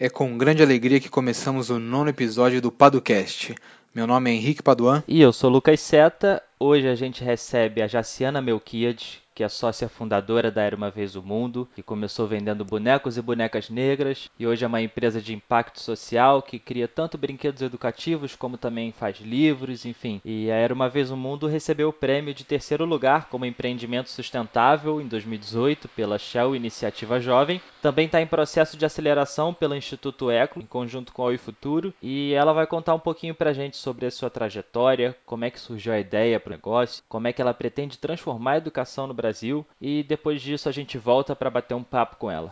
É com grande alegria que começamos o nono episódio do Padocast. Meu nome é Henrique Paduan. E eu sou Lucas Seta. Hoje a gente recebe a Jaciana Melquiades, que é sócia fundadora da Era Uma Vez o Mundo, que começou vendendo bonecos e bonecas negras e hoje é uma empresa de impacto social que cria tanto brinquedos educativos como também faz livros, enfim. E a Era Uma Vez o Mundo recebeu o prêmio de terceiro lugar como empreendimento sustentável em 2018 pela Shell Iniciativa Jovem. Também está em processo de aceleração pelo Instituto Eco, em conjunto com a Oi Futuro, e ela vai contar um pouquinho para a gente sobre a sua trajetória, como é que surgiu a ideia para o negócio, como é que ela pretende transformar a educação no Brasil Brasil e depois disso a gente volta para bater um papo com ela.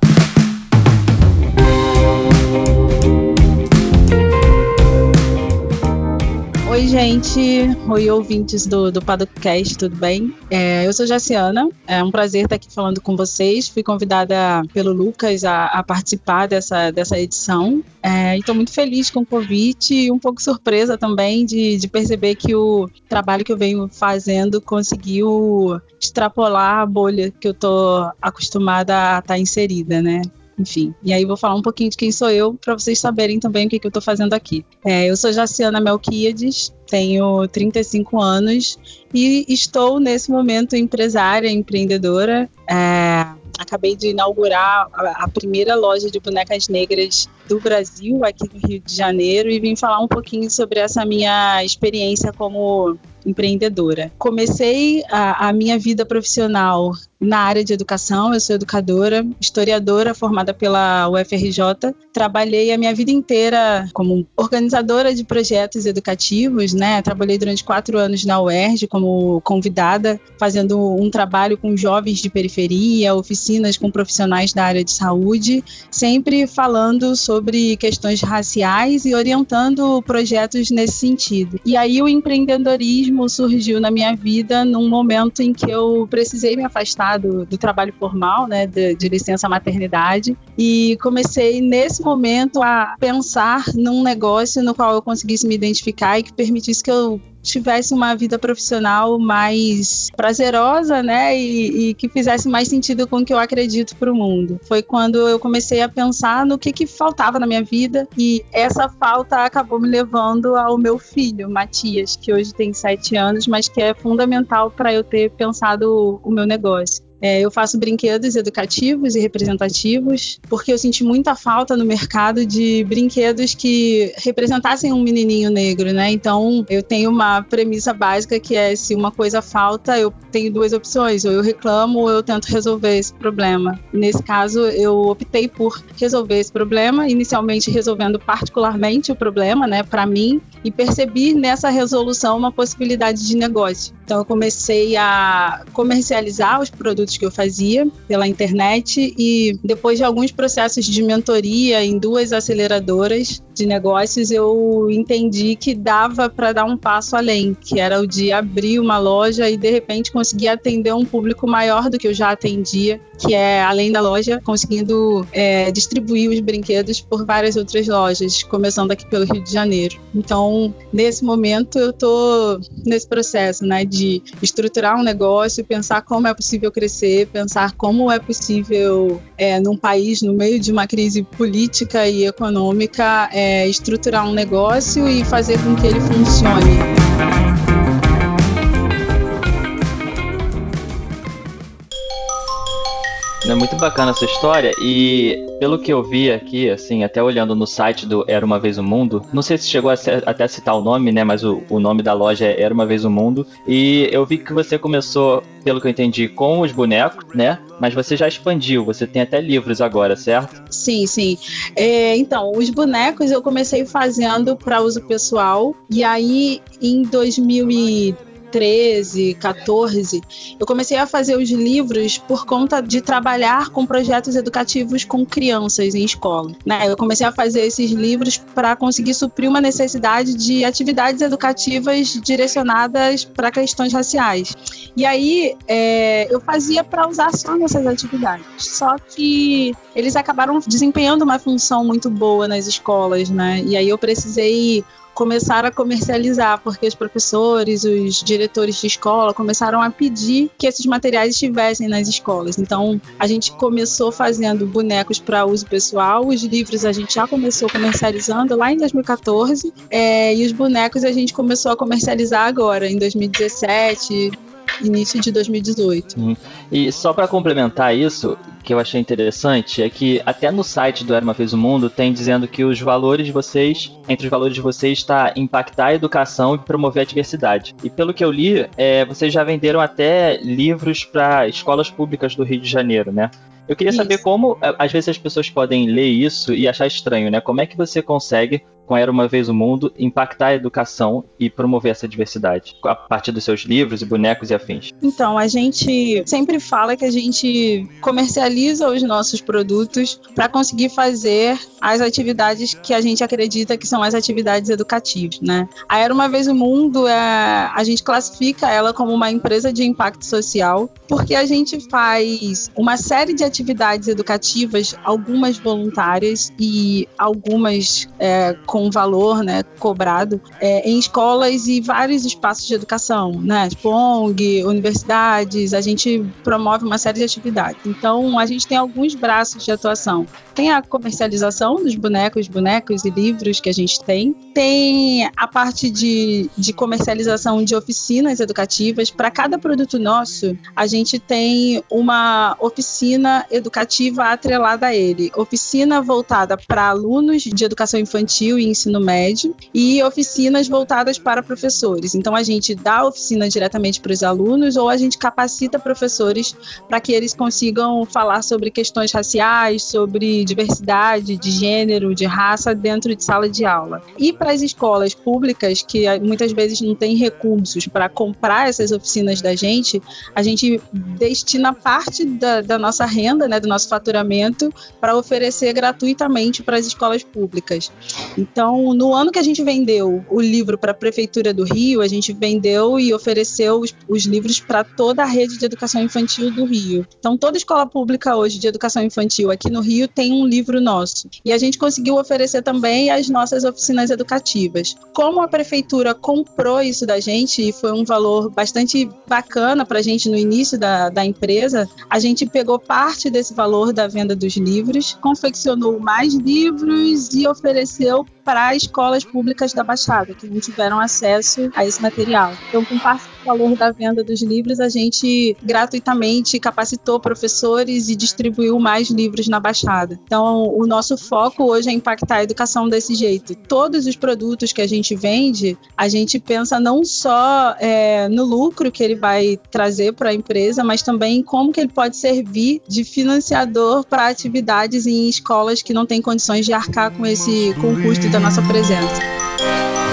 Oi, gente. Oi, ouvintes do, do Padocast, tudo bem? É, eu sou Jaciana, é um prazer estar aqui falando com vocês. Fui convidada pelo Lucas a, a participar dessa, dessa edição. É, estou muito feliz com o convite e um pouco surpresa também de, de perceber que o trabalho que eu venho fazendo conseguiu extrapolar a bolha que eu estou acostumada a estar tá inserida, né? Enfim. E aí vou falar um pouquinho de quem sou eu para vocês saberem também o que, que eu estou fazendo aqui. É, eu sou Jaciana Melquiades, tenho 35 anos e estou nesse momento empresária, empreendedora. É, acabei de inaugurar a, a, primeira loja de bonecas negras do Brasil, aqui no Rio de Janeiro, e vim falar um pouquinho sobre essa minha experiência como empreendedora. Comecei a, a minha vida profissional na área de educação, eu sou educadora, historiadora formada pela UFRJ. Trabalhei a minha vida inteira como organizadora de projetos educativos, né? Trabalhei durante quatro anos na UERJ como convidada, fazendo um trabalho com jovens de periferia, oficinas com profissionais da área de saúde, sempre falando sobre questões raciais e orientando projetos nesse sentido. E aí o empreendedorismo surgiu na minha vida num momento em que eu precisei me afastar do, do trabalho formal, né, de, de, licença maternidade, e comecei nesse momento a pensar num negócio no qual eu conseguisse me identificar e que permitisse que eu tivesse uma vida profissional mais prazerosa, né, e, e que fizesse mais sentido com o que eu acredito para o mundo. Foi quando eu comecei a pensar no que, que faltava na minha vida e essa falta acabou me levando ao meu filho, Matias, que hoje tem sete anos, mas que é fundamental para eu ter pensado o meu negócio. É, eu faço brinquedos educativos e representativos, porque eu senti muita falta no mercado de brinquedos que representassem um menininho negro, né? Então, eu tenho uma premissa básica que é: se uma coisa falta, eu tenho duas opções, ou eu reclamo ou eu tento resolver esse problema. Nesse caso, eu optei por resolver esse problema, inicialmente resolvendo particularmente o problema, né, para mim, e percebi nessa resolução uma possibilidade de negócio. Então, eu comecei a comercializar os produtos produtos que eu fazia pela internet e depois de alguns processos de mentoria em duas aceleradoras de negócios, eu entendi que dava para dar um passo além, que era o de abrir uma loja e de repente conseguir atender um público maior do que eu já atendia, que é além da loja, conseguindo é, distribuir os brinquedos por várias outras lojas, começando aqui pelo Rio de Janeiro. Então, nesse momento, eu estou nesse processo, né, de estruturar um negócio, pensar como é possível crescer, pensar como é possível, é, num país no meio de uma crise política e econômica, é, é, estruturar um negócio e fazer com que ele funcione. É muito bacana essa história e pelo que eu vi aqui, assim, até olhando no site do Era Uma Vez o Mundo, não sei se chegou a ser, até citar o nome, né, mas o, o nome da loja é Era Uma Vez o Mundo e eu vi que você começou, pelo que eu entendi, com os bonecos, né, mas você já expandiu, você tem até livros agora, certo? Sim, sim. É, então, os bonecos eu comecei fazendo para uso pessoal e aí em 2013 13, 14, eu comecei a fazer os livros por conta de trabalhar com projetos educativos com crianças em escola. Né? Eu comecei a fazer esses livros para conseguir suprir uma necessidade de atividades educativas direcionadas para questões raciais. E aí é, eu fazia para usar só nessas atividades. Só que eles acabaram desempenhando uma função muito boa nas escolas, né? E aí eu precisei começaram a comercializar, porque os professores, os diretores de escola começaram a pedir que esses materiais estivessem nas escolas. Então, a gente começou fazendo bonecos para uso pessoal, os livros a gente já começou comercializando lá em 2014, é, e os bonecos a gente começou a comercializar agora, em 2017, início de 2018. Uhum. E só para complementar isso, que eu achei interessante é que até no site do Era uma Vez o Mundo tem dizendo que os valores de vocês, entre os valores de vocês está impactar a educação e promover a diversidade. E pelo que eu li, é, vocês já venderam até livros para escolas públicas do Rio de Janeiro, né? Eu queria isso. saber como, às vezes, as pessoas podem ler isso e achar estranho, né? Como é que você consegue com Era Uma Vez o Mundo, impactar a educação e promover essa diversidade, a partir dos seus livros e bonecos e afins? Então, a gente sempre fala que a gente comercializa os nossos produtos para conseguir fazer as atividades que a gente acredita que são as atividades educativas, né? A Era Uma Vez o Mundo, é, a gente classifica ela como uma empresa de impacto social, porque a gente faz uma série de atividades educativas, algumas voluntárias e algumas é, com valor né, cobrado é, em escolas e vários espaços de educação, né? Tipo ONG, universidades, a gente promove uma série de atividades. Então, a gente tem alguns braços de atuação. Tem a comercialização dos bonecos, bonecos e livros que a gente tem. Tem a parte de, de comercialização de oficinas educativas. Para cada produto nosso, a gente tem uma oficina educativa atrelada a ele. Oficina voltada para alunos de educação infantil e ensino médio e oficinas voltadas para professores. Então a gente dá oficina diretamente para os alunos ou a gente capacita professores para que eles consigam falar sobre questões raciais, sobre diversidade, de gênero, de raça dentro de sala de aula. E para as escolas públicas que muitas vezes não têm recursos para comprar essas oficinas da gente, a gente destina parte da, da nossa renda, né, do nosso faturamento, para oferecer gratuitamente para as escolas públicas. Então, no ano que a gente vendeu o livro para a Prefeitura do Rio, a gente vendeu e ofereceu os, os livros para toda a rede de educação infantil do Rio. Então, toda escola pública hoje de educação infantil aqui no Rio tem um livro nosso. E a gente conseguiu oferecer também as nossas oficinas educativas. Como a Prefeitura comprou isso da gente, e foi um valor bastante bacana para a gente no início da, da empresa, a gente pegou parte desse valor da venda dos livros, confeccionou mais livros e ofereceu para escolas públicas da Baixada, que não tiveram acesso a esse material. Então, com valor da venda dos livros, a gente gratuitamente capacitou professores e distribuiu mais livros na Baixada. Então, o nosso foco hoje é impactar a educação desse jeito. Todos os produtos que a gente vende, a gente pensa não só é, no lucro que ele vai trazer para a empresa, mas também como que ele pode servir de financiador para atividades em escolas que não têm condições de arcar com esse com o custo da nossa presença.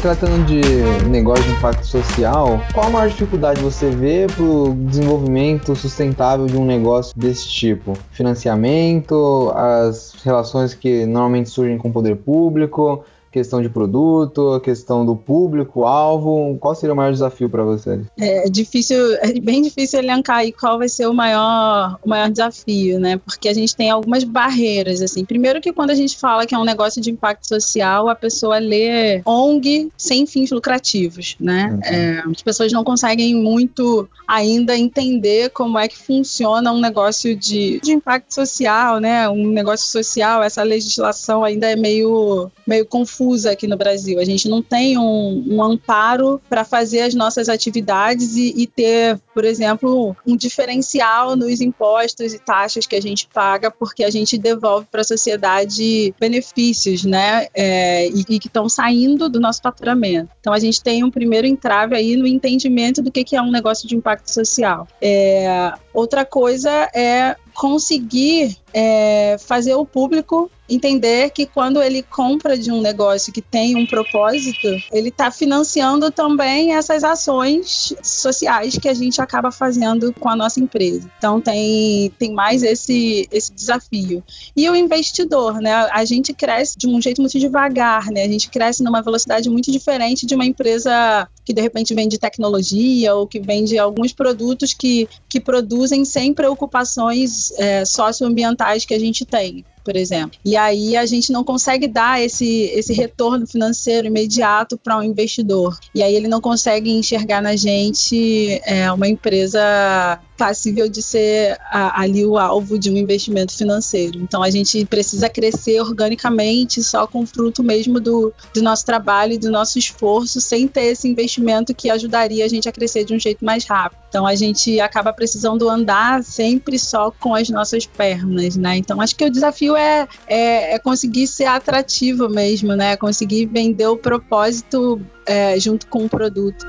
Tratando de negócio de impacto social, qual a maior dificuldade você vê para o desenvolvimento sustentável de um negócio desse tipo? Financiamento, as relações que normalmente surgem com o poder público, questão de produto, a questão do público-alvo? Qual seria o maior desafio para você? É difícil, é bem difícil elencar aí qual vai ser o maior, o maior desafio, né? Porque a gente tem algumas barreiras, assim. Primeiro que quando a gente fala que é um negócio de impacto social, a pessoa lê ONG sem fins lucrativos, né? Uhum. É, as pessoas não conseguem muito ainda entender como é que funciona um negócio de, de impacto social, né? Um negócio social, essa legislação ainda é meio, meio confusa confusa aqui no Brasil. A gente não tem um, um amparo para fazer as nossas atividades e, e, ter, por exemplo, um diferencial nos impostos e taxas que a gente paga, porque a gente devolve para a sociedade benefícios, né? É, e, e, que estão saindo do nosso faturamento. Então a gente tem um primeiro entrave aí no entendimento do que, que é um negócio de impacto social. É, outra coisa é conseguir é, fazer o público entender que quando ele compra de um negócio que tem um propósito, ele está financiando também essas ações sociais que a gente acaba fazendo com a nossa empresa. Então tem, tem mais esse, esse desafio. E o investidor, né? A gente cresce de um jeito muito devagar, né? A gente cresce numa velocidade muito diferente de uma empresa que de repente vende tecnologia ou que vende alguns produtos que, que produzem sem preocupações é, socioambientais que a gente tem. Por exemplo. E aí a gente não consegue dar esse, esse retorno financeiro imediato para um investidor. E aí ele não consegue enxergar na gente é, uma empresa passível de ser a, ali o alvo de um investimento financeiro. Então a gente precisa crescer organicamente, só com fruto mesmo do, do nosso trabalho e do nosso esforço, sem ter esse investimento que ajudaria a gente a crescer de um jeito mais rápido. Então a gente acaba precisando andar sempre só com as nossas pernas, né? Então acho que o desafio é, é, é conseguir ser atrativo mesmo, né? Conseguir vender o propósito é, junto com o produto.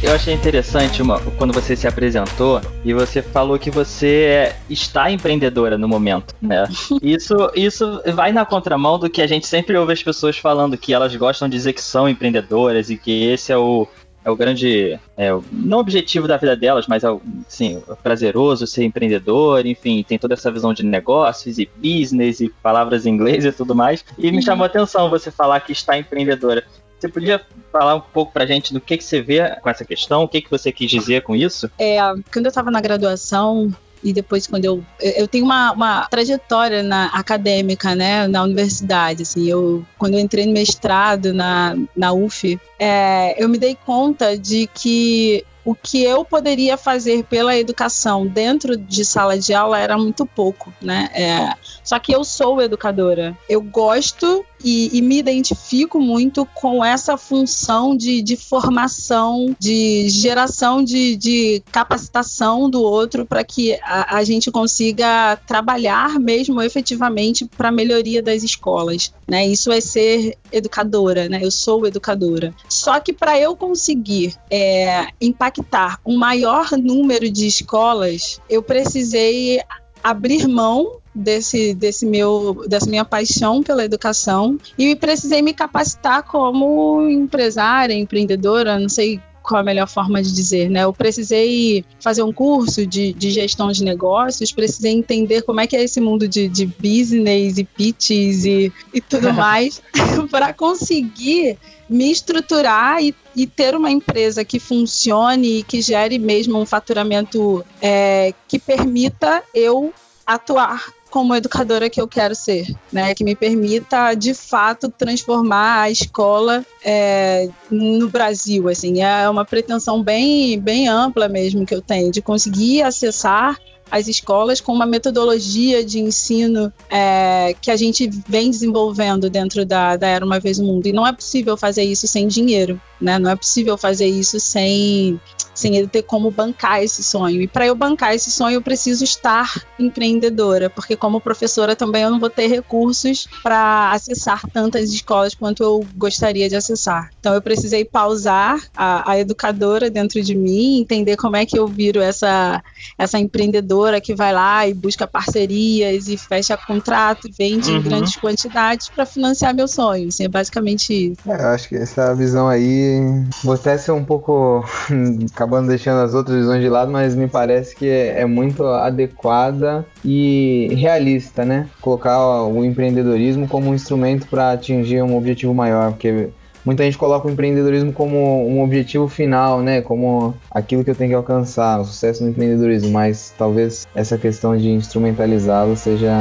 Eu achei interessante uma, quando você se apresentou e você falou que você é, está empreendedora no momento, né? Isso, isso vai na contramão do que a gente sempre ouve as pessoas falando que elas gostam de dizer que são empreendedoras e que esse é o, é o grande, é, não objetivo da vida delas, mas é o, sim, é prazeroso ser empreendedor, enfim, tem toda essa visão de negócios e business e palavras em inglês e tudo mais. E me chamou a atenção você falar que está empreendedora. Você podia falar um pouco pra gente do que, que você vê com essa questão? O que, que você quis dizer com isso? É, quando eu estava na graduação, e depois quando eu eu tenho uma, uma trajetória na acadêmica né na universidade assim eu quando eu entrei no mestrado na, na UF é, eu me dei conta de que o que eu poderia fazer pela educação dentro de sala de aula era muito pouco, né? É, só que eu sou educadora. Eu gosto e, e, me identifico muito com essa função de, de formação, de geração de, de capacitação do outro para que a, a, gente consiga trabalhar mesmo efetivamente para a melhoria das escolas. Né? Isso é ser educadora, né? eu sou educadora. Só que para eu conseguir é, impactar um maior número de escolas, eu precisei abrir mão desse, desse meu, dessa minha paixão pela educação e precisei me capacitar como empresária, empreendedora, não sei qual a melhor forma de dizer, né? Eu precisei fazer um curso de, de gestão de negócios, precisei entender como é que é esse mundo de, de business e pitches e, e tudo mais para conseguir me estruturar e, e, ter uma empresa que funcione e que gere mesmo um faturamento é, que permita eu atuar como educadora que eu quero ser, né? Que me permita de fato transformar a escola é, no Brasil, assim, é uma pretensão bem, bem ampla mesmo que eu tenho de conseguir acessar as escolas com uma metodologia de ensino é, que a gente vem desenvolvendo dentro da, da Era Uma Vez no Mundo. E não é possível fazer isso sem dinheiro, né? Não é possível fazer isso sem sem ele ter como bancar esse sonho. E para eu bancar esse sonho, eu preciso estar empreendedora, porque como professora também eu não vou ter recursos para acessar tantas escolas quanto eu gostaria de acessar. Então eu precisei pausar a, a educadora dentro de mim, entender como é que eu viro essa, essa empreendedora que vai lá e busca parcerias e fecha contrato e vende uhum. em grandes quantidades para financiar meu sonho. Assim, é basicamente isso. É, eu acho que essa visão aí, você ser um pouco acabando deixando as outras visões de lado, mas me parece que é, é muito adequada e realista, né? Colocar o empreendedorismo como um instrumento para atingir um objetivo maior, porque muita gente coloca o empreendedorismo como um objetivo final, né? Como aquilo que eu tenho que alcançar, o sucesso no empreendedorismo, mas talvez essa questão de instrumentalizá-lo seja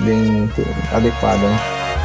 bem adequada. Né?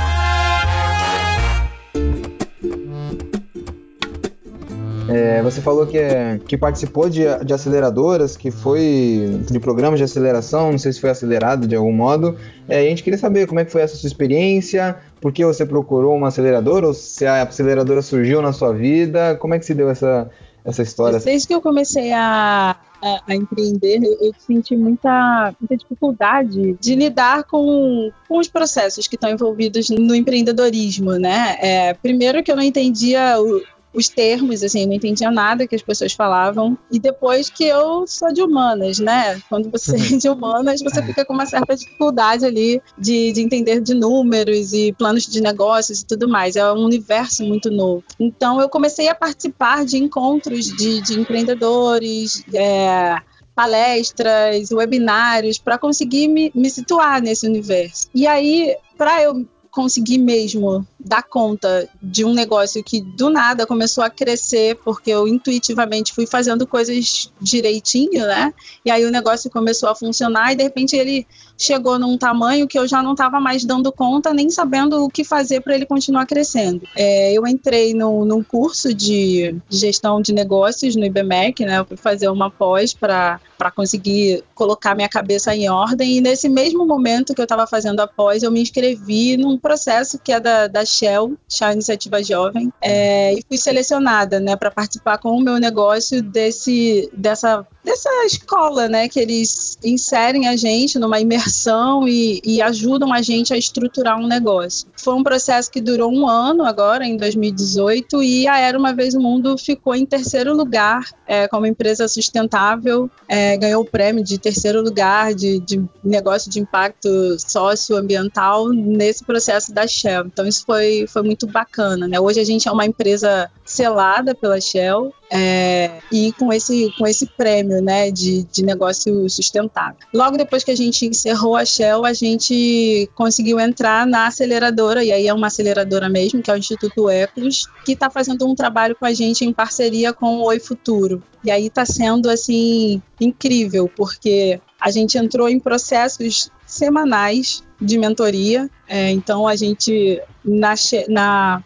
Você falou que, é, que participou de, de aceleradoras, que foi de programas de aceleração, não sei se foi acelerado de algum modo. É, a gente queria saber como é que foi essa sua experiência, por que você procurou uma aceleradora, ou se a aceleradora surgiu na sua vida, como é que se deu essa, essa história? Desde que eu comecei a, a, a, empreender, eu senti muita, muita dificuldade de lidar com, com os processos que estão envolvidos no empreendedorismo, né? É, primeiro que eu não entendia o, os termos, assim, não entendia nada que as pessoas falavam. E depois que eu sou de humanas, né? Quando você é de humanas, você fica com uma certa dificuldade ali de, de entender de números e planos de negócios e tudo mais. É um universo muito novo. Então eu comecei a participar de encontros de, de empreendedores, é, palestras, webinários, para conseguir me, me situar nesse universo. E aí, para eu conseguir mesmo dar conta de um negócio que do nada começou a crescer, porque eu intuitivamente fui fazendo coisas direitinho, né? E aí o negócio começou a funcionar e de repente ele chegou num tamanho que eu já não estava mais dando conta, nem sabendo o que fazer para ele continuar crescendo. É, eu entrei no, num curso de gestão de negócios no IBMEC, né? Eu fui fazer uma pós para conseguir colocar minha cabeça em ordem e nesse mesmo momento que eu estava fazendo a pós, eu me inscrevi num processo que é da, da Shell, Shell Iniciativa Jovem, é, e fui selecionada, né, para participar com o meu negócio desse, dessa, dessa escola, né, que eles inserem a gente numa imersão e, e ajudam a gente a estruturar um negócio. Foi um processo que durou um ano agora, em 2018, e a Era Uma Vez o Mundo ficou em terceiro lugar é, como empresa sustentável, é, ganhou o prêmio de terceiro lugar de, de negócio de impacto socioambiental nesse processo da Shell. Então isso foi, foi muito bacana, né? Hoje a gente é uma empresa selada pela Shell é, e com esse, com esse prêmio né, de, de negócio sustentável. Logo depois que a gente encerrou a Shell, a gente conseguiu entrar na aceleradora, e aí é uma aceleradora mesmo, que é o Instituto Ecos, que está fazendo um trabalho com a gente em parceria com o Oi Futuro. E aí está sendo assim incrível, porque a gente entrou em processos semanais de mentoria. É, então a gente na, na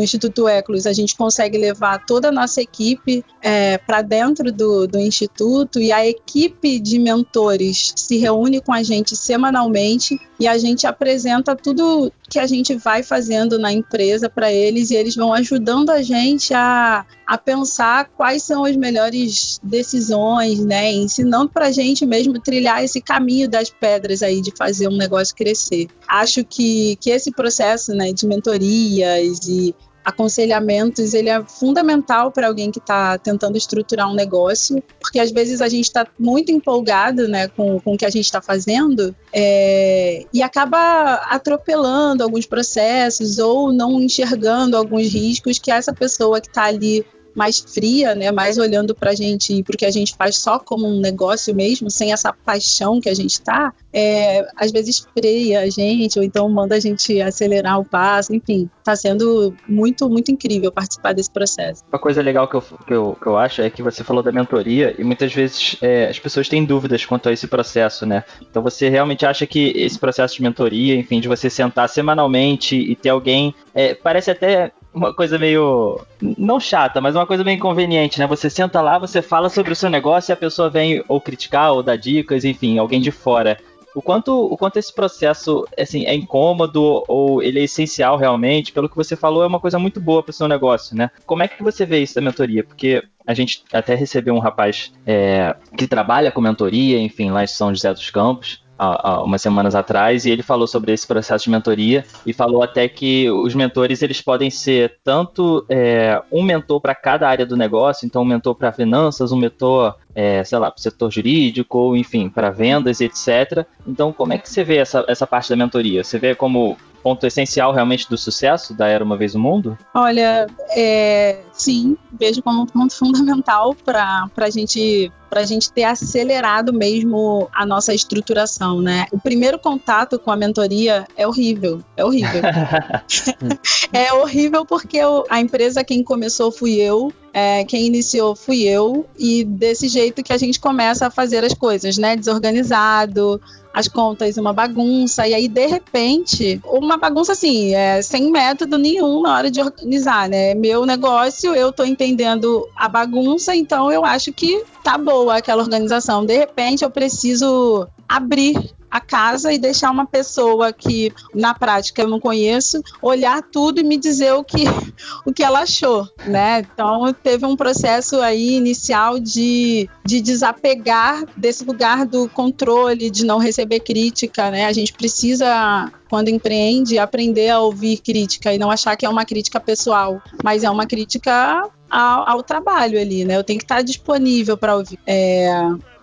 no Instituto Eclos, a gente consegue levar toda a nossa equipe é, para dentro do, do Instituto e a equipe de mentores se reúne com a gente semanalmente e a gente apresenta tudo que a gente vai fazendo na empresa para eles e eles vão ajudando a gente a, a pensar quais são as melhores decisões, né? Ensinando para a gente mesmo trilhar esse caminho das pedras aí de fazer um negócio crescer. Acho que, que esse processo né, de mentorias e aconselhamentos ele é fundamental para alguém que está tentando estruturar um negócio, porque às vezes a gente está muito empolgado né, com, com o que a gente está fazendo é, e acaba atropelando alguns processos ou não enxergando alguns riscos que essa pessoa que está ali mais fria, né, mais olhando para a gente e porque a gente faz só como um negócio mesmo, sem essa paixão que a gente está, é, às vezes freia a gente ou então manda a gente acelerar o passo, enfim, está sendo muito muito incrível participar desse processo. Uma coisa legal que eu, que eu, que eu acho é que você falou da mentoria e muitas vezes é, as pessoas têm dúvidas quanto a esse processo, né? Então você realmente acha que esse processo de mentoria, enfim, de você sentar semanalmente e ter alguém, é, parece até uma coisa meio. não chata, mas uma coisa meio inconveniente, né? Você senta lá, você fala sobre o seu negócio e a pessoa vem ou criticar ou dar dicas, enfim, alguém de fora. O quanto, o quanto esse processo assim, é incômodo ou ele é essencial realmente, pelo que você falou, é uma coisa muito boa para o seu negócio, né? Como é que você vê isso da mentoria? Porque a gente até recebeu um rapaz é, que trabalha com mentoria, enfim, lá em São José dos Campos, há, umas semanas atrás e ele falou sobre esse processo de mentoria e falou até que os mentores eles podem ser tanto é, um mentor para cada área do negócio, então um mentor para finanças, um mentor é, sei lá, para o setor jurídico, ou enfim, para vendas, etc. Então, como é que você vê essa, essa parte da mentoria? Você vê como ponto essencial realmente do sucesso da Era Uma Vez no Mundo? Olha, é, sim, vejo como um ponto fundamental para a gente para a gente ter acelerado mesmo a nossa estruturação, né? O primeiro contato com a mentoria é horrível, é horrível. é horrível porque eu, a empresa quem começou fui eu, é, quem iniciou fui eu, e desse jeito que a gente começa a fazer as coisas, né? Desorganizado, as contas uma bagunça, e aí de repente, uma bagunça assim, é, sem método nenhum na hora de organizar, né? Meu negócio, eu tô entendendo a bagunça, então eu acho que tá boa aquela organização. De repente eu preciso abrir a casa e deixar uma pessoa que na prática eu não conheço olhar tudo e me dizer o que, o que ela achou, né? Então teve um processo aí inicial de, de desapegar desse lugar do controle, de não receber crítica, né? A gente precisa quando empreende, aprender a ouvir crítica e não achar que é uma crítica pessoal, mas é uma crítica ao, ao trabalho ali, né? Eu tenho que estar disponível para ouvir. É,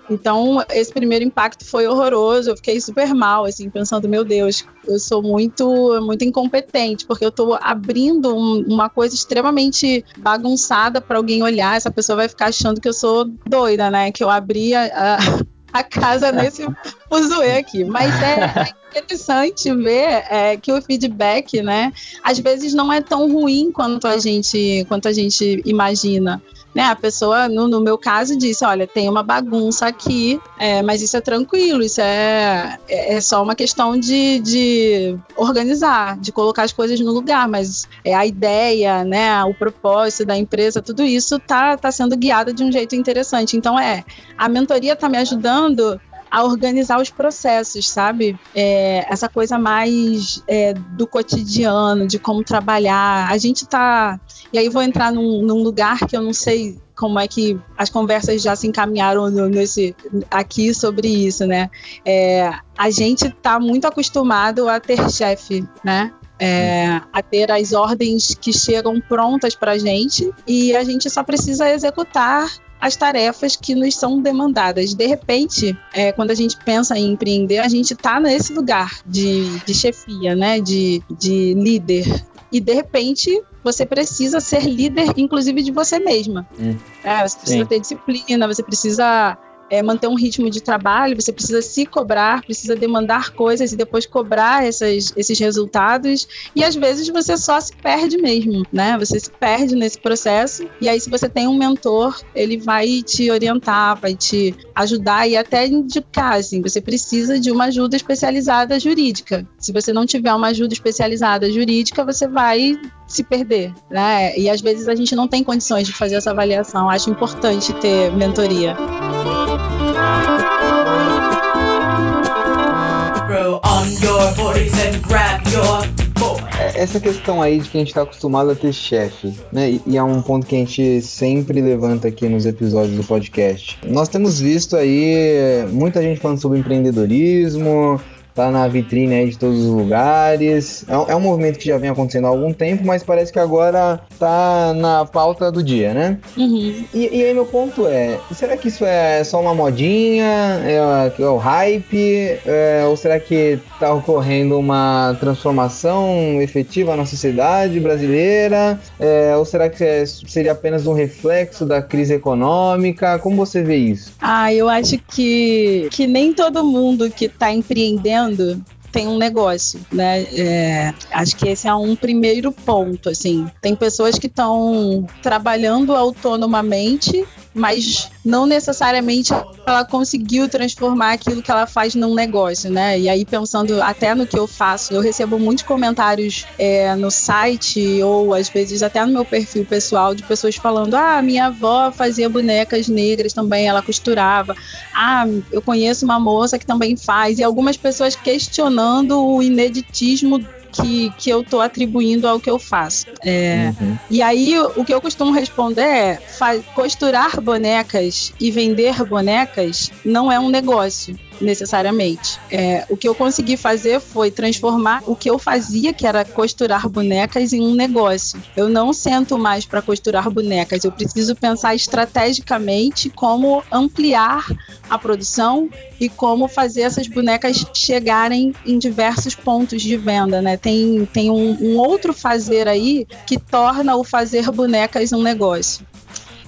então, esse primeiro impacto foi horroroso. Eu fiquei super mal, assim, pensando, meu Deus, eu sou muito, muito incompetente, porque eu estou abrindo um, uma coisa extremamente bagunçada para alguém olhar. Essa pessoa vai ficar achando que eu sou doida, né? Que eu abri a, a a casa nesse fuzuê aqui. Mas é, é interessante ver é, que o feedback, né, às vezes não é tão ruim quanto a gente, quanto a gente imagina né? A pessoa, no, no meu caso, disse: olha, tem uma bagunça aqui, é, mas isso é tranquilo, isso é, é, é só uma questão de, de organizar, de colocar as coisas no lugar, mas é a ideia, né? O propósito da empresa, tudo isso tá, tá sendo guiado de um jeito interessante. Então, é, a mentoria tá me ajudando a organizar os processos, sabe? É, essa coisa mais é, do cotidiano, de como trabalhar. A gente tá. E aí vou entrar num, num, lugar que eu não sei como é que as conversas já se encaminharam nesse, aqui sobre isso, né? É, a gente tá muito acostumado a ter chefe, né? É, a ter as ordens que chegam prontas para gente e a gente só precisa executar as tarefas que nos são demandadas. De repente, é, quando a gente pensa em empreender, a gente está nesse lugar de, de chefia, né? De, de líder. E de repente você precisa ser líder, inclusive de você mesma. Hum. É, você precisa Sim. ter disciplina, você precisa é, manter um ritmo de trabalho, você precisa se cobrar, precisa demandar coisas e depois cobrar essas, esses resultados. E às vezes você só se perde mesmo, né? Você se perde nesse processo. E aí, se você tem um mentor, ele vai te orientar, vai te ajudar e até indicar. Assim, você precisa de uma ajuda especializada jurídica. Se você não tiver uma ajuda especializada jurídica, você vai se perder, né? E às vezes a gente não tem condições de fazer essa avaliação. Acho importante ter mentoria. É, essa questão aí de que a gente está acostumado a ter chefe, né? E, e é um ponto que a gente sempre levanta aqui nos episódios do podcast. Nós temos visto aí muita gente falando sobre empreendedorismo, tá na vitrine aí de todos os lugares. É, é, um movimento que já vem acontecendo há algum tempo, mas parece que agora tá na pauta do dia, né? Uhum. E, e, aí meu ponto é, será que isso é só uma modinha? É, é o hype? É, ou será que tá ocorrendo uma transformação efetiva na sociedade brasileira? É, ou será que é, seria apenas um reflexo da crise econômica? Como você vê isso? Ah, eu acho que, que nem todo mundo que está empreendendo tem um negócio, né? É, acho que esse é um primeiro ponto, assim. Tem pessoas que estão trabalhando autonomamente mas não necessariamente ela conseguiu transformar aquilo que ela faz num negócio, né? E aí, pensando até no que eu faço, eu recebo muitos comentários é, no site ou às vezes até no meu perfil pessoal de pessoas falando: ah, minha avó fazia bonecas negras também, ela costurava. Ah, eu conheço uma moça que também faz. E algumas pessoas questionando o ineditismo que, que eu estou atribuindo ao que eu faço. É, uhum. E aí o que eu costumo responder é: costurar bonecas e vender bonecas não é um negócio necessariamente. É, o que eu consegui fazer foi transformar o que eu fazia, que era costurar bonecas, em um negócio. Eu não sento mais para costurar bonecas, eu preciso pensar estrategicamente como ampliar a produção e como fazer essas bonecas chegarem em diversos pontos de venda, né? Tem, tem um, um outro fazer aí que torna o fazer bonecas um negócio.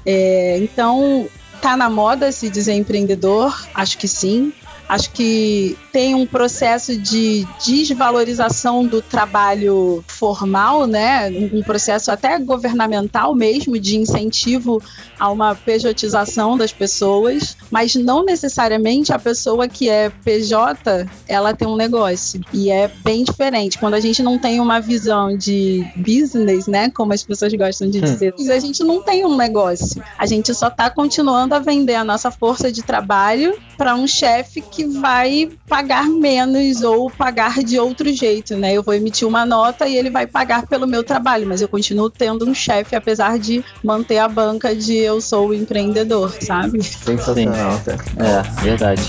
É, então, tá na moda se dizer empreendedor? Acho que sim. Acho que tem um processo de desvalorização do trabalho formal, né? Um processo até governamental mesmo de incentivo a uma pejotização das pessoas, mas não necessariamente a pessoa que é PJ, ela tem um negócio. E é bem diferente. Quando a gente não tem uma visão de business, né, como as pessoas gostam de hum. dizer, hum. a gente não tem um negócio. A gente só está continuando a vender a nossa força de trabalho para um chefe que vai pagar menos ou pagar de outro jeito, né? Eu vou emitir uma nota e ele vai pagar pelo meu trabalho, mas eu continuo tendo um chefe, apesar de manter a banca de eu sou o empreendedor, sabe? Sensacional, É, verdade.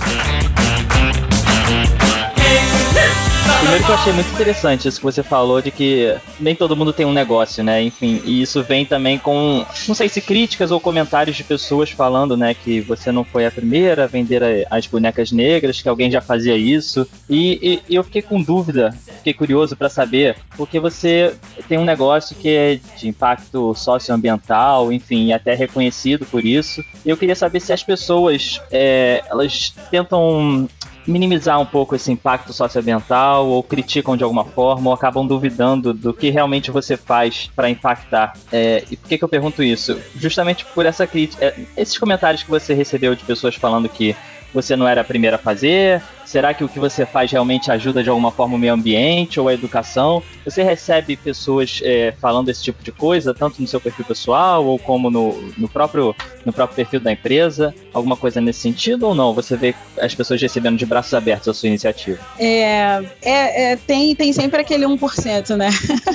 Primeiro que eu achei muito interessante isso que você falou de que nem todo mundo tem um negócio, né? Enfim, e isso vem também com, não sei se críticas ou comentários de pessoas falando, né, que você não foi a primeira a vender as bonecas negras, que alguém já fazia isso. E, e eu fiquei com dúvida, fiquei curioso para saber, porque você tem um negócio que é de impacto socioambiental, enfim, e até reconhecido por isso. Eu queria saber se as pessoas é, elas tentam minimizar um pouco esse impacto socioambiental ou criticam de alguma forma ou acabam duvidando do que realmente você faz para impactar. É, e por que, que eu pergunto isso? Justamente por essa crítica, é, esses comentários que você recebeu de pessoas falando que você não era a primeira a fazer, Será que o que você faz realmente ajuda de alguma forma o meio ambiente ou a educação? Você recebe pessoas é, falando esse tipo de coisa, tanto no seu perfil pessoal ou como no, no, próprio, no próprio perfil da empresa? Alguma coisa nesse sentido ou não? Você vê as pessoas recebendo de braços abertos a sua iniciativa? É, é, é tem, tem sempre aquele 1%, né?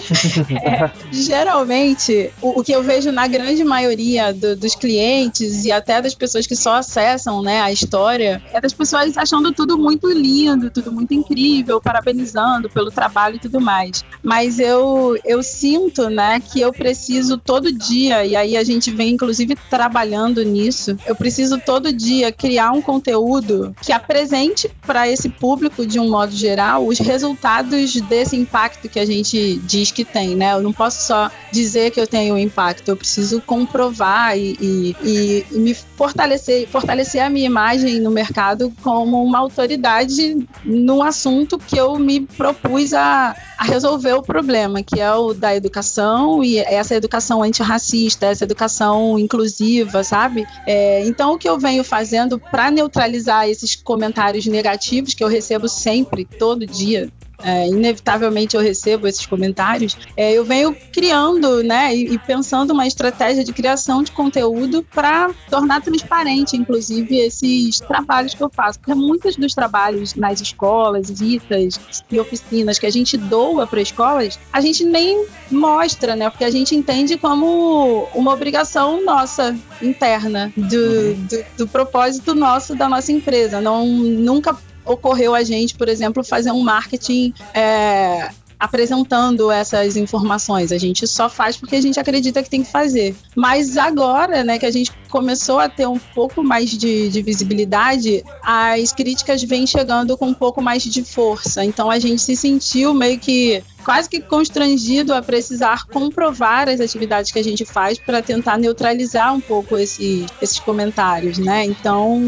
é, geralmente, o, o, que eu vejo na grande maioria do, dos clientes e até das pessoas que só acessam né, a história é das pessoas achando tudo muito lindo, tudo muito incrível, parabenizando pelo trabalho e tudo mais. Mas eu, eu sinto, né, que eu preciso todo dia, e aí a gente vem inclusive trabalhando nisso, eu preciso todo dia criar um conteúdo que apresente para esse público, de um modo geral, os resultados desse impacto que a gente diz que tem, né? Eu não posso só dizer que eu tenho impacto, eu preciso comprovar e, e, e me fortalecer, fortalecer a minha imagem no mercado como uma autoridade verdade, num assunto que eu me propus a, a resolver o problema, que é o da educação e essa educação antirracista, essa educação inclusiva, sabe? É, então, o que eu venho fazendo para neutralizar esses comentários negativos que eu recebo sempre, todo dia, é, inevitavelmente eu recebo esses comentários, é, eu venho criando né, e, e, pensando uma estratégia de criação de conteúdo para tornar transparente, inclusive, esses trabalhos que eu faço. Porque muitos dos trabalhos nas escolas, visitas e oficinas que a gente doa para escolas, a gente nem mostra, né? Porque a gente entende como uma obrigação nossa interna do, uhum. do, do propósito nosso da nossa empresa. Não, nunca ocorreu a gente, por exemplo, fazer um marketing é, apresentando essas informações. A gente só faz porque a gente acredita que tem que fazer. Mas agora, né, que a gente começou a ter um pouco mais de, de visibilidade, as críticas vêm chegando com um pouco mais de força. Então a gente se sentiu meio que quase que constrangido a precisar comprovar as atividades que a gente faz para tentar neutralizar um pouco esse, esses comentários, né? Então,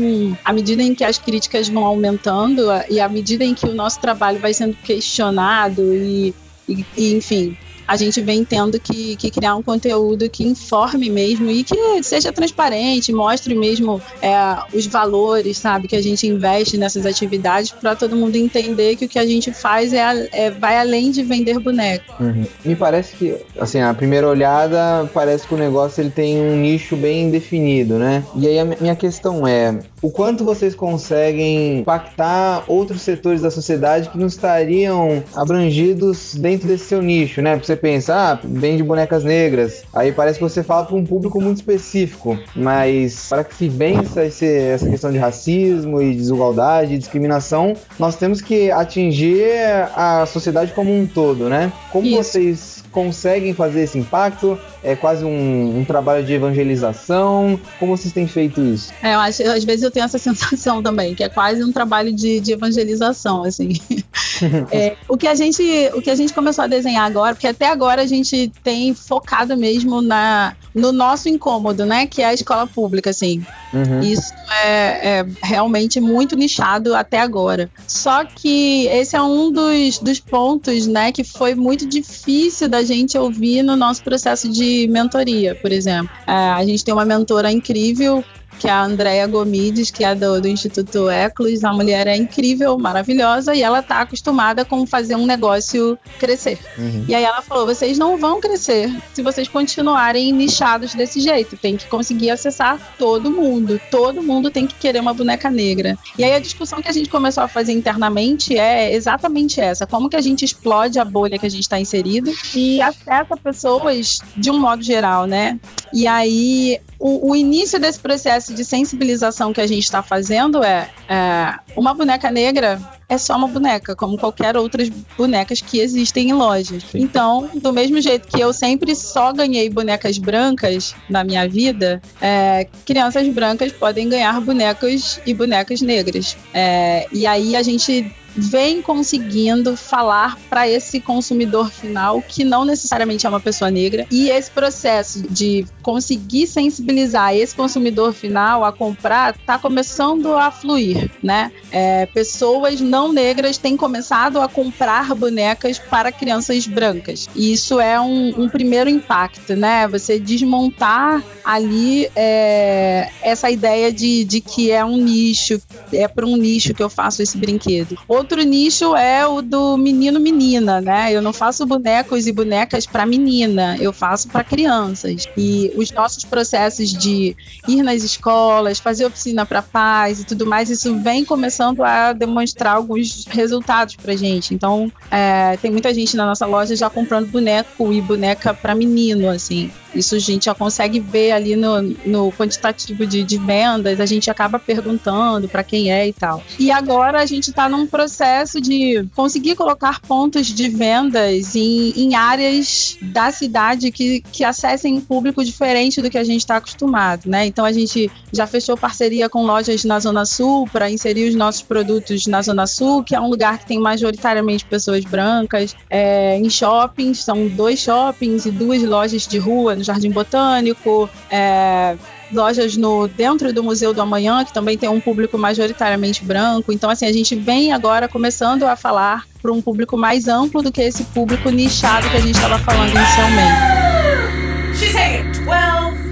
à medida em que as críticas vão aumentando e à medida em que o nosso trabalho vai sendo questionado e, e, e enfim, a gente vem tendo que, que, criar um conteúdo que informe mesmo e que seja transparente, mostre mesmo é, os valores, sabe, que a gente investe nessas atividades para todo mundo entender que o que a gente faz é, é vai além de vender boneco. Uhum. Me parece que, assim, a primeira olhada parece que o negócio ele tem um nicho bem definido, né? E aí a minha questão é, o quanto vocês conseguem impactar outros setores da sociedade que não estariam abrangidos dentro desse seu nicho, né? Você pensa, ah, vende bonecas negras, aí parece que você fala para um público muito específico, mas para que se vença esse, essa questão de racismo e desigualdade e discriminação, nós temos que atingir a sociedade como um todo, né? Como Isso. vocês conseguem fazer esse impacto? É quase um, um, trabalho de evangelização? Como vocês têm feito isso? É, eu acho, às vezes eu tenho essa sensação também, que é quase um trabalho de, de evangelização, assim. é, o, que a gente, o que a gente começou a desenhar agora, porque até agora a gente tem focado mesmo na, no nosso incômodo, né? Que é a escola pública, assim. Uhum. Isso é, é, realmente muito nichado até agora. Só que esse é um dos, dos pontos, né, que foi muito difícil da gente ouvir no nosso processo de mentoria, por exemplo. É, a gente tem uma mentora incrível que é a Andrea Gomides, que é do, do Instituto Eclos. A mulher é incrível, maravilhosa, e ela está acostumada com fazer um negócio crescer. Uhum. E aí ela falou: vocês não vão crescer se vocês continuarem nichados desse jeito. Tem que conseguir acessar todo mundo. Todo mundo tem que querer uma boneca negra. E aí a discussão que a gente começou a fazer internamente é exatamente essa: como que a gente explode a bolha que a gente está inserido e acessa pessoas de um modo geral, né? E aí o, o início desse processo processo de sensibilização que a gente está fazendo é, é uma boneca negra é só uma boneca, como qualquer outras bonecas que existem em lojas. Sim. Então, do mesmo jeito que eu sempre só ganhei bonecas brancas na minha vida, é, crianças brancas podem ganhar bonecas e bonecas negras. É, e aí a gente vem conseguindo falar para esse consumidor final que não necessariamente é uma pessoa negra e esse processo de conseguir sensibilizar esse consumidor final a comprar está começando a fluir, né? É, pessoas não negras têm começado a comprar bonecas para crianças brancas e isso é um, um primeiro impacto, né? Você desmontar ali é, essa ideia de, de que é um nicho, é para um nicho que eu faço esse brinquedo. Outro outro nicho é o do menino menina, né? Eu não faço bonecos e bonecas para menina, eu faço para crianças. E os nossos processos de ir nas escolas, fazer oficina para pais e tudo mais, isso vem começando a demonstrar alguns resultados pra gente. Então, é, tem muita gente na nossa loja já comprando boneco e boneca para menino, assim. Isso a gente já consegue ver ali no, no quantitativo de, de vendas, a gente acaba perguntando para quem é e tal. E agora a gente está num processo de conseguir colocar pontos de vendas em, em áreas da cidade que, que acessem um público diferente do que a gente está acostumado, né? Então a gente já fechou parceria com lojas na Zona Sul para inserir os nossos produtos na Zona Sul, que é um lugar que tem majoritariamente pessoas brancas. É, em shoppings, são dois shoppings e duas lojas de rua no Jardim Botânico, é, lojas no dentro do Museu do Amanhã, que também tem um público majoritariamente branco. Então, assim, a gente vem agora começando a falar para um público mais amplo do que esse público nichado que a gente estava falando inicialmente. She's 12.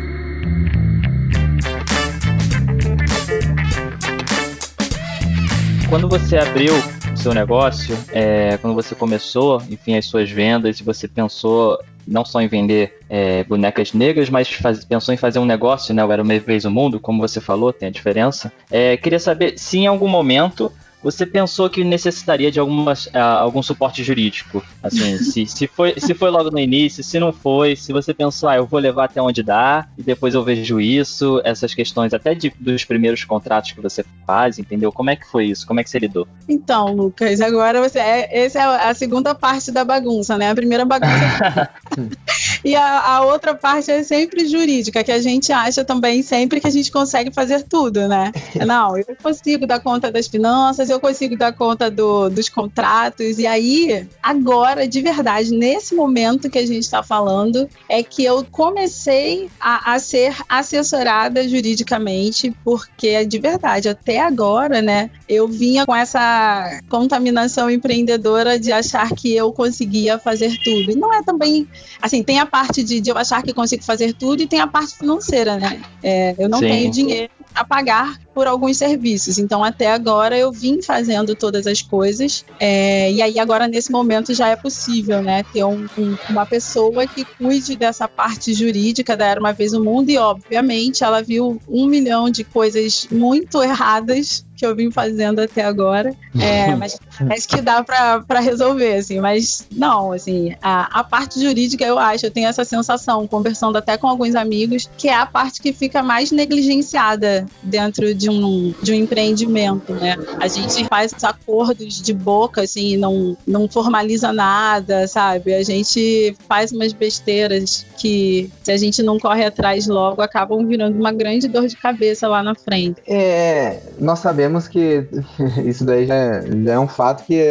Quando você abriu seu negócio, é, quando você começou, enfim, as suas vendas, e você pensou não só em vender é, bonecas negras, mas faz, pensou em fazer um negócio, né? O Era Uma Vez o Mundo, como você falou, tem a diferença. É, queria saber se em algum momento você pensou que necessitaria de algumas, uh, algum suporte jurídico? Assim, se, se, foi, se foi logo no início, se não foi, se você pensou, ah, eu vou levar até onde dá e depois eu vejo isso, essas questões até de, dos primeiros contratos que você faz, entendeu? Como é que foi isso? Como é que você lidou? Então, Lucas, agora você. É, essa é a segunda parte da bagunça, né? A primeira bagunça. e a, a outra parte é sempre jurídica, que a gente acha também sempre que a gente consegue fazer tudo, né? Não, eu consigo dar conta das finanças, eu consigo dar conta do, dos contratos. E aí, agora, de verdade, nesse momento que a gente está falando, é que eu comecei a, a, ser assessorada juridicamente, porque de verdade, até agora, né, eu vinha com essa contaminação empreendedora de achar que eu conseguia fazer tudo. E não é também. Assim, tem a parte de, de eu achar que consigo fazer tudo e tem a parte financeira, né? É, eu não Sim. tenho dinheiro a pagar por alguns serviços. Então, até agora eu vim fazendo todas as coisas. É, e aí, agora, nesse momento, já é possível, né? Ter um, um, uma pessoa que cuide dessa parte jurídica da Era Uma Vez o Mundo. E, obviamente, ela viu um milhão de coisas muito erradas que eu vim fazendo até agora, é, mas parece que dá para resolver, assim, mas não, assim, a, a parte jurídica eu acho, eu tenho essa sensação, conversando até com alguns amigos, que é a parte que fica mais negligenciada dentro de um, de um empreendimento, né? A gente faz acordos de boca, assim, não, não formaliza nada, sabe? A gente faz umas besteiras que, se a gente não corre atrás logo, acabam virando uma grande dor de cabeça lá na frente. É, nós sabemos que isso daí já é, já é um fato que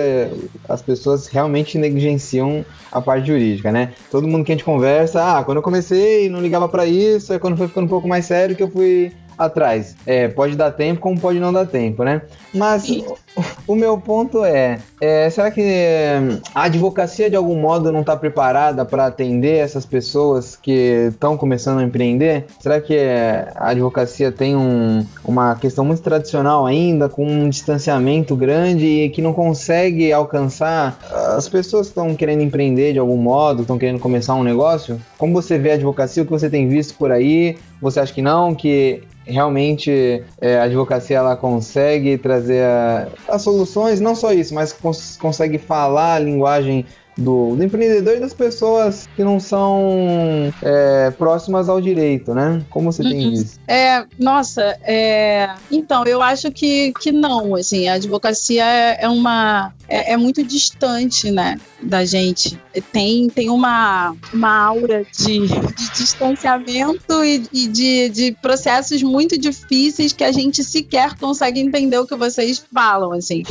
as pessoas realmente negligenciam a parte jurídica, né? Todo mundo que a gente conversa, ah, quando eu comecei não ligava para isso, é quando foi ficando um pouco mais sério que eu fui atrás. É, pode dar tempo, como pode não dar tempo, né? Mas o, o meu ponto é, é, será que a advocacia de algum modo não está preparada para atender essas pessoas que estão começando a empreender? Será que a advocacia tem um, uma questão muito tradicional ainda, com um distanciamento grande e que não consegue alcançar as pessoas que estão querendo empreender de algum modo, estão querendo começar um negócio? Como você vê a advocacia, o que você tem visto por aí? Você acha que não? Que realmente é, a advocacia ela consegue trazer a, as soluções, não só isso, mas cons consegue falar a linguagem do, do empreendedor e das pessoas que não são é, próximas ao direito, né? Como você tem Uhum. visto? É, nossa, é, então, eu acho que, que não, assim, a advocacia é, é uma, é, é muito distante, né, da gente, tem, tem uma, uma aura de, de distanciamento e, e de, de processos muito difíceis que a gente sequer consegue entender o que vocês falam, assim,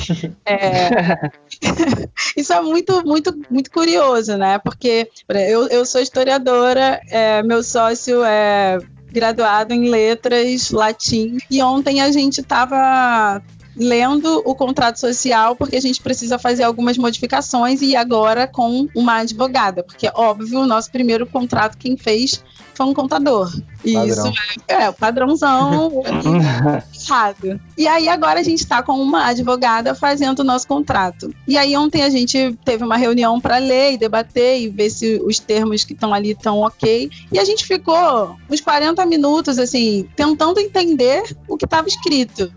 É, isso é muito, muito, muito curioso, né, porque eu, eu sou historiadora, é, meu sócio é graduado em letras, latim, e ontem a gente estava lendo o contrato social porque a gente precisa fazer algumas modificações e agora com uma advogada, porque óbvio, o nosso primeiro contrato quem fez foi um contador. E Padrão. isso é, é o padrãozão errado. E aí agora a gente está com uma advogada fazendo o nosso contrato. E aí ontem a gente teve uma reunião para ler e debater e ver se os termos que estão ali estão ok. E a gente ficou uns 40 minutos assim tentando entender o que estava escrito.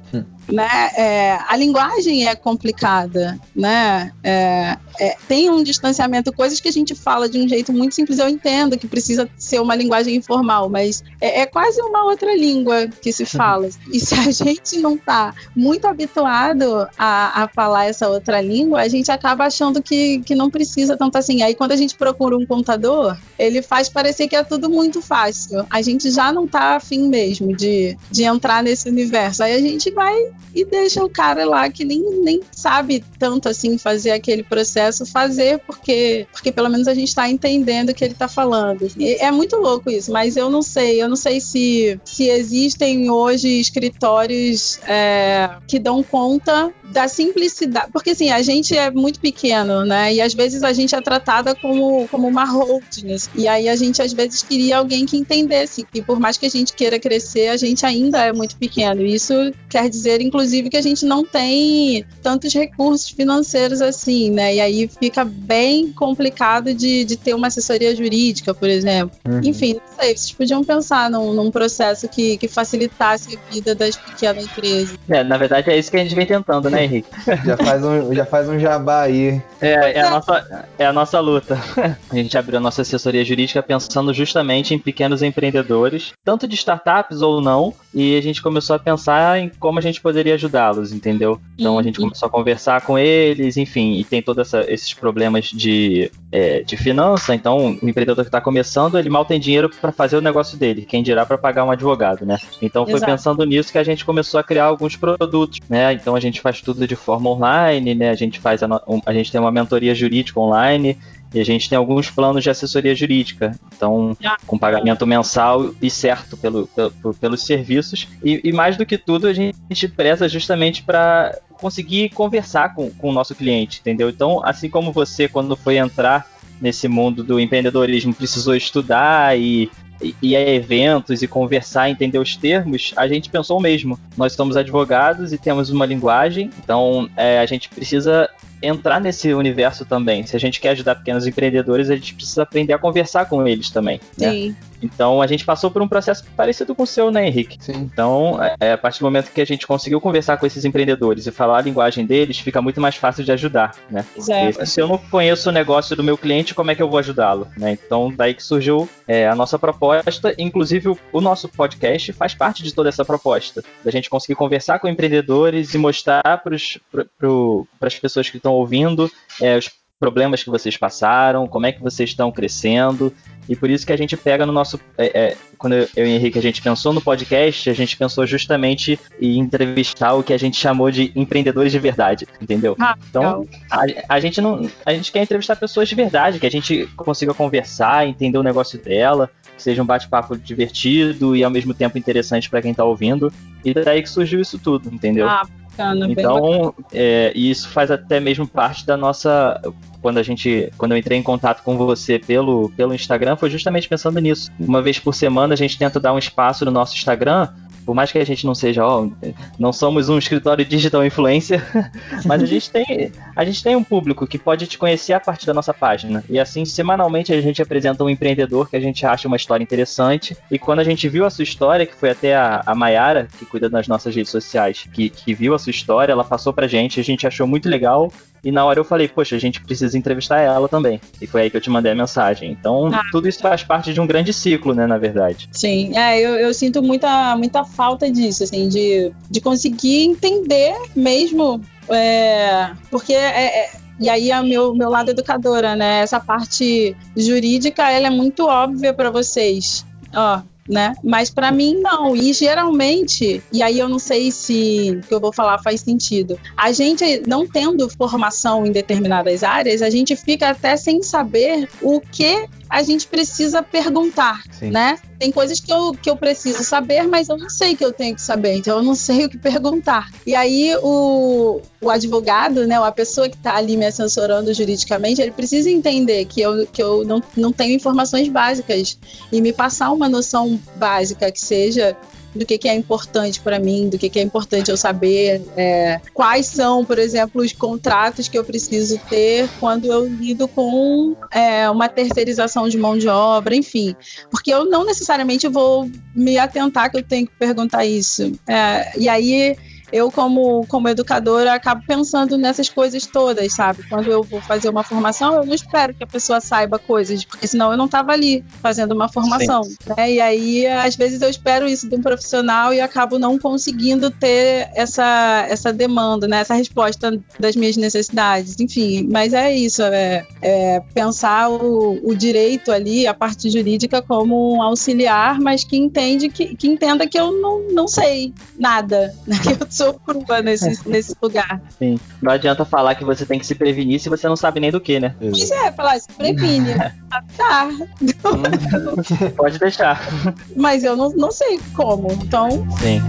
Né? É, a linguagem é complicada, né? É, é, tem um distanciamento, coisas que a gente fala de um jeito muito simples. Eu entendo que precisa ser uma linguagem informal, mas é, é quase uma outra língua que se fala. E se a gente não está muito habituado a, a, falar essa outra língua, a gente acaba achando que, que não precisa tanto assim. Aí quando a gente procura um contador, ele faz parecer que é tudo muito fácil. A gente já não está afim mesmo de, de entrar nesse universo. Aí a gente vai e deixa o cara lá que nem, nem sabe tanto assim fazer aquele processo fazer, porque, porque pelo menos a gente está entendendo o que ele está falando. E é muito louco isso, mas eu não sei, eu não sei se, se existem hoje escritórios é, que dão conta da simplicidade, porque assim, a gente é muito pequeno, né? E às vezes a gente é tratada como, como uma holding, e aí a gente às vezes queria alguém que entendesse que por mais que a gente queira crescer, a gente ainda é muito pequeno. E isso quer dizer, inclusive, que a gente não tem tantos recursos financeiros assim, né? E aí fica bem complicado de, de ter uma assessoria jurídica, por exemplo. Uhum. Enfim, sei, vocês podiam pensar num, num processo que, que, facilitasse a vida das pequenas empresas. É, na verdade é isso que a gente vem tentando, né, Henrique? já, faz um, já faz um jabá aí. É, é, a nossa, é a nossa luta. A gente abriu a nossa assessoria jurídica pensando justamente em pequenos empreendedores, tanto de startups ou não, e a gente começou a pensar em como a gente poderia ajudá-los, entendeu? Então a gente começou a conversar com eles, enfim, e tem todos esses problemas de, é, de finança. Então, o empreendedor que está começando, ele mal tem dinheiro para fazer o negócio dele, quem dirá para pagar um advogado, né? Então foi Exato. pensando nisso que a gente começou a criar alguns produtos, né? Então a gente faz tudo de forma online, né? A gente faz a, a gente tem uma mentoria jurídica online. E a gente tem alguns planos de assessoria jurídica, então com pagamento mensal e certo pelo, pelo pelos serviços. E, e, mais do que tudo, a gente preza justamente para conseguir conversar com, com o nosso cliente, entendeu? Então, assim como você, quando foi entrar nesse mundo do empreendedorismo, precisou estudar e ir a eventos e conversar, entender os termos, a gente pensou o mesmo. Nós somos advogados e temos uma linguagem, então é, a gente precisa entrar nesse universo também. Se a gente quer ajudar pequenos empreendedores, a gente precisa aprender a conversar com eles também. Sim. Né? Então a gente passou por um processo parecido com o seu, né, Henrique? Sim. Então, é, a partir do momento que a gente conseguiu conversar com esses empreendedores e falar a linguagem deles, fica muito mais fácil de ajudar, né? Exato. E, se eu não conheço o negócio do meu cliente, como é que eu vou ajudá-lo? Né? Então, daí que surgiu é, a nossa proposta, inclusive o, o, nosso podcast faz parte de toda essa proposta, da gente conseguir conversar com empreendedores e mostrar para as pessoas que estão ouvindo é, os problemas que vocês passaram, como é que vocês estão crescendo. E por isso que a gente pega no nosso. É, é, quando eu e o Henrique a gente pensou no podcast, a gente pensou justamente em entrevistar o que a gente chamou de empreendedores de verdade, entendeu? Ah, então, a, a, gente não. A gente quer entrevistar pessoas de verdade, que a gente consiga conversar, entender o negócio dela, que seja um bate-papo divertido e ao mesmo tempo interessante para quem está ouvindo. E daí que surgiu isso tudo, entendeu? Ah, bacana, então, é, isso faz até mesmo parte da nossa quando a gente, quando eu entrei em contato com você pelo, pelo Instagram, foi justamente pensando nisso. Uma vez por semana a gente tenta dar um espaço no nosso Instagram por mais que a gente não seja, ó, não somos um escritório digital influencer, mas a gente tem, a gente tem um público que pode te conhecer a partir da nossa página. E assim, semanalmente a gente apresenta um empreendedor que a gente acha uma história interessante. E quando a gente viu a sua história, que foi até a, a Mayara, que cuida das nossas redes sociais, que, que viu a sua história, ela passou pra gente, a gente achou muito legal E na hora eu falei, poxa, a gente precisa entrevistar ela também. E foi aí que eu te mandei a mensagem. Então, ah. tudo isso faz parte de um grande ciclo, né, na verdade. Sim, é, eu, eu sinto muita, muita falta disso, assim, de, de conseguir entender mesmo. É, porque é, é e aí é o meu, meu lado educadora, né? Essa parte jurídica, ela é muito óbvia para vocês. Ó, né? Mas para mim não. E geralmente, e aí eu não sei se o que eu vou falar faz sentido. A gente não tendo formação em determinadas áreas, a gente fica até sem saber o que a gente precisa perguntar, Sim. né? Tem coisas que eu, que eu preciso saber, mas eu não sei que eu tenho que saber, então eu não sei o que perguntar. E aí o, o advogado, né, ou a pessoa que está ali me assessorando juridicamente, ele precisa entender que eu, que eu não, não tenho informações básicas e me passar uma noção básica que seja do que, que é importante para mim, do que, que é importante eu saber, é, quais são, por exemplo, os contratos que eu preciso ter quando eu lido com é, uma terceirização de mão de obra, enfim. Porque eu não necessariamente vou me atentar que eu tenho que perguntar isso. É, e aí eu, como, como educadora, acabo pensando nessas coisas todas, sabe? Quando eu vou fazer uma formação, eu não espero que a pessoa saiba coisas, porque senão eu não estava ali fazendo uma formação. Né? E aí, às vezes, eu espero isso de um profissional e acabo não conseguindo ter essa, essa demanda, né? essa resposta das minhas necessidades. Enfim, mas é isso, é, é pensar o, o, direito ali, a parte jurídica, como um auxiliar, mas que entende que, que entenda que eu não, não sei nada, né? que eu sou crua nesse, nesse lugar. Sim. Não adianta falar que você tem que se prevenir se você não sabe nem do que, né? Pois é, falar, se previne. ah, tá. Pode deixar. Mas eu não, não sei como, então. Sim.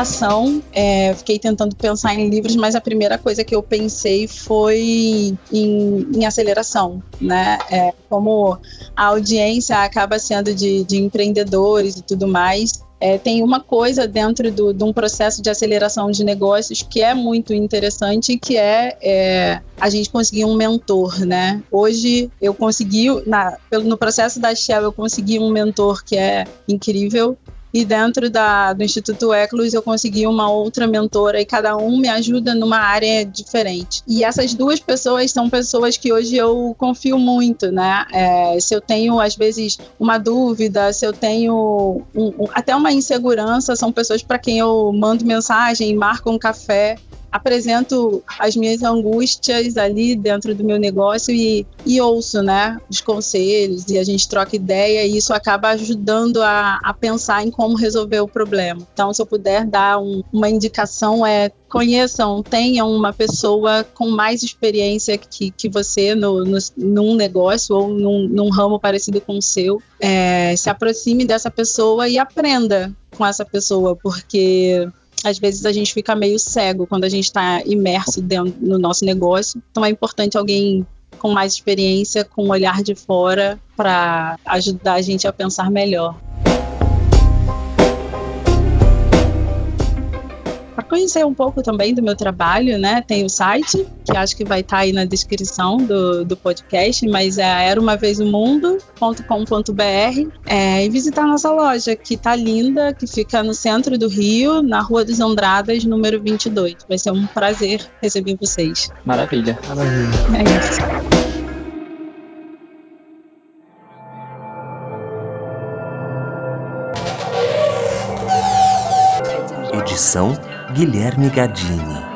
Indicação. É, fiquei tentando pensar em livros, mas a primeira coisa que eu pensei foi em, em aceleração, né? É, como a audiência acaba sendo de, de empreendedores e tudo mais, é, tem uma coisa dentro do, de um processo de aceleração de negócios que é muito interessante, que é, é, a gente conseguir um mentor, né? Hoje eu consegui, na, no processo da Shell, eu consegui um mentor que é incrível, e dentro da, do Instituto Eclus eu consegui uma outra mentora e cada um me ajuda numa área diferente. E essas duas pessoas são pessoas que hoje eu confio muito, né? É, se eu tenho, às vezes, uma dúvida, se eu tenho um, um, até uma insegurança, são pessoas para quem eu mando mensagem, marco um café apresento as minhas angústias ali dentro do meu negócio e, e ouço, né, os conselhos e a gente troca ideia e isso acaba ajudando a, a pensar em como resolver o problema. Então, se eu puder dar um, uma indicação é conheçam, tenham uma pessoa com mais experiência que, que você no, no, num negócio ou num, num ramo parecido com o seu. É, se aproxime dessa pessoa e aprenda com essa pessoa, porque às vezes a gente fica meio cego quando a gente está imerso dentro no nosso negócio. Então é importante alguém com mais experiência, com um olhar de fora, para ajudar a gente a pensar melhor. Conhecer um pouco também do meu trabalho, né, tem o site, que acho que vai estar tá aí na descrição do, do podcast, mas é eraomavezomundo.com.br é, e visitar a nossa loja, que tá linda, que fica no centro do Rio, na Rua dos Andradas, número 22. Vai ser um prazer receber vocês. Maravilha. Maravilha. É isso. Edição Guilherme Gadini.